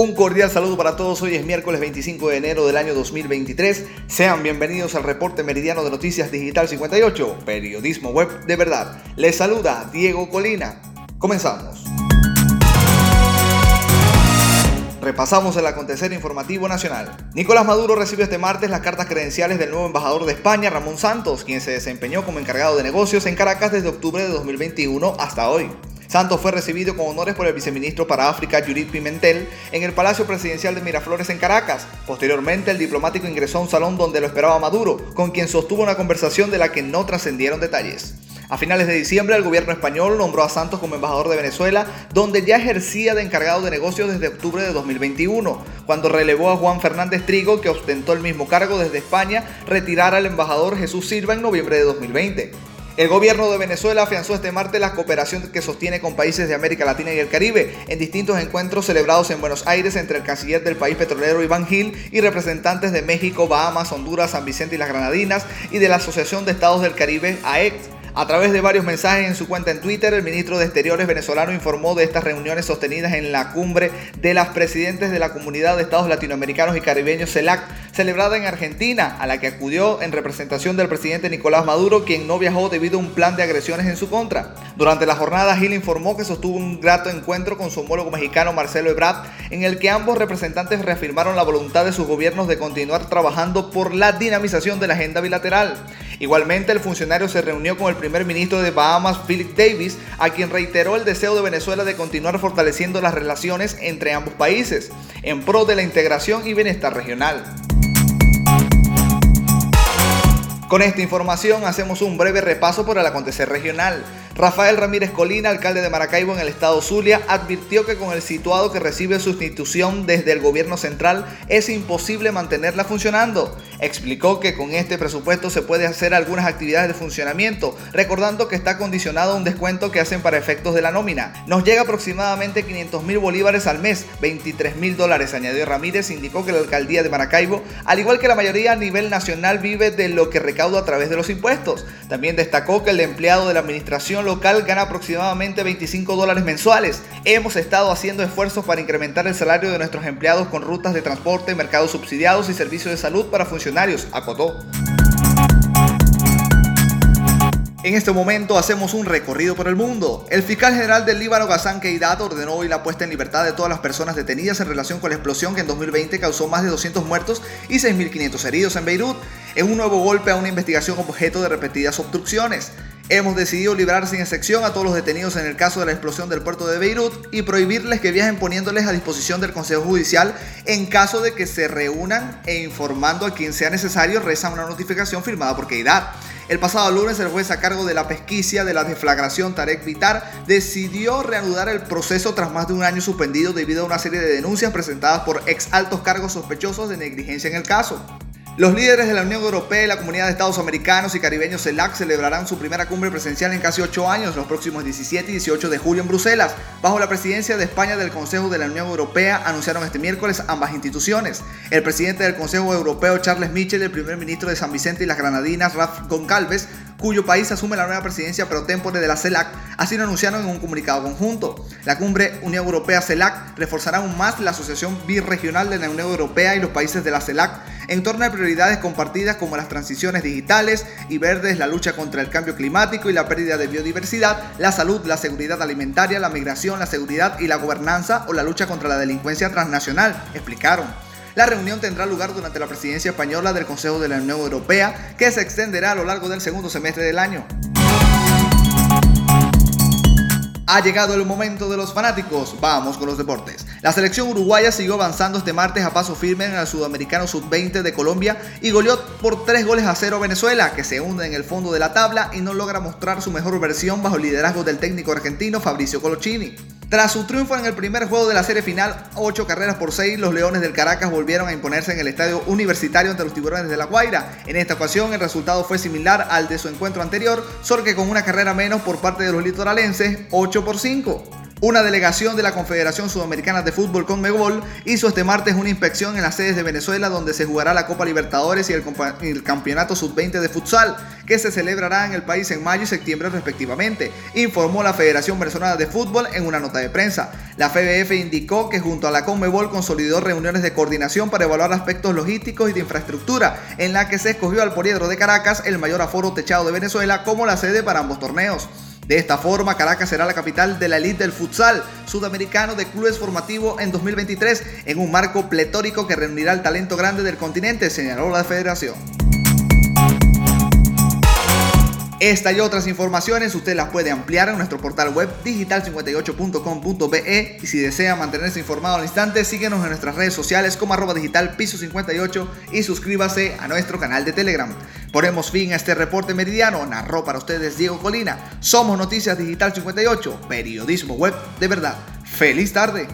Un cordial saludo para todos. Hoy es miércoles 25 de enero del año 2023. Sean bienvenidos al reporte meridiano de Noticias Digital 58, periodismo web de verdad. Les saluda Diego Colina. Comenzamos. Repasamos el acontecer informativo nacional. Nicolás Maduro recibió este martes las cartas credenciales del nuevo embajador de España, Ramón Santos, quien se desempeñó como encargado de negocios en Caracas desde octubre de 2021 hasta hoy. Santos fue recibido con honores por el viceministro para África, Judith Pimentel, en el Palacio Presidencial de Miraflores en Caracas. Posteriormente, el diplomático ingresó a un salón donde lo esperaba Maduro, con quien sostuvo una conversación de la que no trascendieron detalles. A finales de diciembre, el gobierno español nombró a Santos como embajador de Venezuela, donde ya ejercía de encargado de negocios desde octubre de 2021, cuando relevó a Juan Fernández Trigo, que ostentó el mismo cargo desde España, retirar al embajador Jesús Silva en noviembre de 2020. El gobierno de Venezuela afianzó este martes la cooperación que sostiene con países de América Latina y el Caribe en distintos encuentros celebrados en Buenos Aires entre el canciller del país petrolero Iván Gil y representantes de México, Bahamas, Honduras, San Vicente y las Granadinas y de la Asociación de Estados del Caribe, AECT. A través de varios mensajes en su cuenta en Twitter, el ministro de Exteriores venezolano informó de estas reuniones sostenidas en la cumbre de las presidentes de la Comunidad de Estados Latinoamericanos y Caribeños CELAC, celebrada en Argentina, a la que acudió en representación del presidente Nicolás Maduro, quien no viajó debido a un plan de agresiones en su contra. Durante la jornada, Gil informó que sostuvo un grato encuentro con su homólogo mexicano Marcelo Ebrard, en el que ambos representantes reafirmaron la voluntad de sus gobiernos de continuar trabajando por la dinamización de la agenda bilateral. Igualmente, el funcionario se reunió con el primer ministro de Bahamas, Philip Davis, a quien reiteró el deseo de Venezuela de continuar fortaleciendo las relaciones entre ambos países, en pro de la integración y bienestar regional. Con esta información hacemos un breve repaso por el acontecer regional. Rafael Ramírez Colina, alcalde de Maracaibo en el estado Zulia, advirtió que con el situado que recibe sustitución desde el gobierno central es imposible mantenerla funcionando. Explicó que con este presupuesto se puede hacer algunas actividades de funcionamiento, recordando que está condicionado a un descuento que hacen para efectos de la nómina. Nos llega aproximadamente 500 mil bolívares al mes, 23 mil dólares, añadió Ramírez, indicó que la alcaldía de Maracaibo, al igual que la mayoría a nivel nacional, vive de lo que recauda a través de los impuestos. También destacó que el empleado de la administración local gana aproximadamente 25 dólares mensuales. Hemos estado haciendo esfuerzos para incrementar el salario de nuestros empleados con rutas de transporte, mercados subsidiados y servicios de salud para funcionarios, acotó. En este momento hacemos un recorrido por el mundo. El fiscal general del Líbano, Ghassan Keidat, ordenó hoy la puesta en libertad de todas las personas detenidas en relación con la explosión que en 2020 causó más de 200 muertos y 6.500 heridos en Beirut, en un nuevo golpe a una investigación objeto de repetidas obstrucciones. Hemos decidido liberar sin excepción a todos los detenidos en el caso de la explosión del puerto de Beirut y prohibirles que viajen poniéndoles a disposición del Consejo Judicial en caso de que se reúnan e informando a quien sea necesario, reza una notificación firmada por Keidat. El pasado lunes el juez a cargo de la pesquisa de la deflagración Tarek Vitar decidió reanudar el proceso tras más de un año suspendido debido a una serie de denuncias presentadas por ex altos cargos sospechosos de negligencia en el caso. Los líderes de la Unión Europea y la Comunidad de Estados Americanos y Caribeños CELAC celebrarán su primera cumbre presencial en casi ocho años, los próximos 17 y 18 de julio en Bruselas, bajo la presidencia de España del Consejo de la Unión Europea, anunciaron este miércoles ambas instituciones. El presidente del Consejo Europeo, Charles Michel, y el primer ministro de San Vicente y las Granadinas, Raf Goncalves, cuyo país asume la nueva presidencia pro tempore de la CELAC, así lo anunciaron en un comunicado conjunto. La cumbre Unión Europea-CELAC reforzará aún más la asociación birregional de la Unión Europea y los países de la CELAC en torno a prioridades compartidas como las transiciones digitales y verdes, la lucha contra el cambio climático y la pérdida de biodiversidad, la salud, la seguridad alimentaria, la migración, la seguridad y la gobernanza o la lucha contra la delincuencia transnacional, explicaron. La reunión tendrá lugar durante la presidencia española del Consejo de la Unión Europea, que se extenderá a lo largo del segundo semestre del año. Ha llegado el momento de los fanáticos. Vamos con los deportes. La selección uruguaya siguió avanzando este martes a paso firme en el Sudamericano Sub-20 de Colombia y goleó por 3 goles a 0 Venezuela, que se hunde en el fondo de la tabla y no logra mostrar su mejor versión bajo el liderazgo del técnico argentino Fabricio Colochini. Tras su triunfo en el primer juego de la serie final, 8 carreras por 6, los Leones del Caracas volvieron a imponerse en el estadio universitario ante los Tiburones de la Guaira. En esta ocasión, el resultado fue similar al de su encuentro anterior, solo que con una carrera menos por parte de los litoralenses, 8 por 5. Una delegación de la Confederación Sudamericana de Fútbol Conmebol hizo este martes una inspección en las sedes de Venezuela donde se jugará la Copa Libertadores y el, Campeonato Sub-20 de Futsal, que se celebrará en el país en mayo y septiembre respectivamente, informó la Federación Venezolana de Fútbol en una nota de prensa. La FBF indicó que junto a la Conmebol consolidó reuniones de coordinación para evaluar aspectos logísticos y de infraestructura, en la que se escogió al Poliedro de Caracas, el mayor aforo techado de Venezuela, como la sede para ambos torneos. De esta forma, Caracas será la capital de la elite del futsal sudamericano de clubes formativos en 2023 en un marco pletórico que reunirá el talento grande del continente, señaló la federación. Esta y otras informaciones usted las puede ampliar en nuestro portal web digital58.com.be y si desea mantenerse informado al instante, síguenos en nuestras redes sociales como arroba digital piso 58 y suscríbase a nuestro canal de Telegram. Ponemos fin a este reporte meridiano, narró para ustedes Diego Colina. Somos Noticias Digital 58, periodismo web de verdad. ¡Feliz tarde!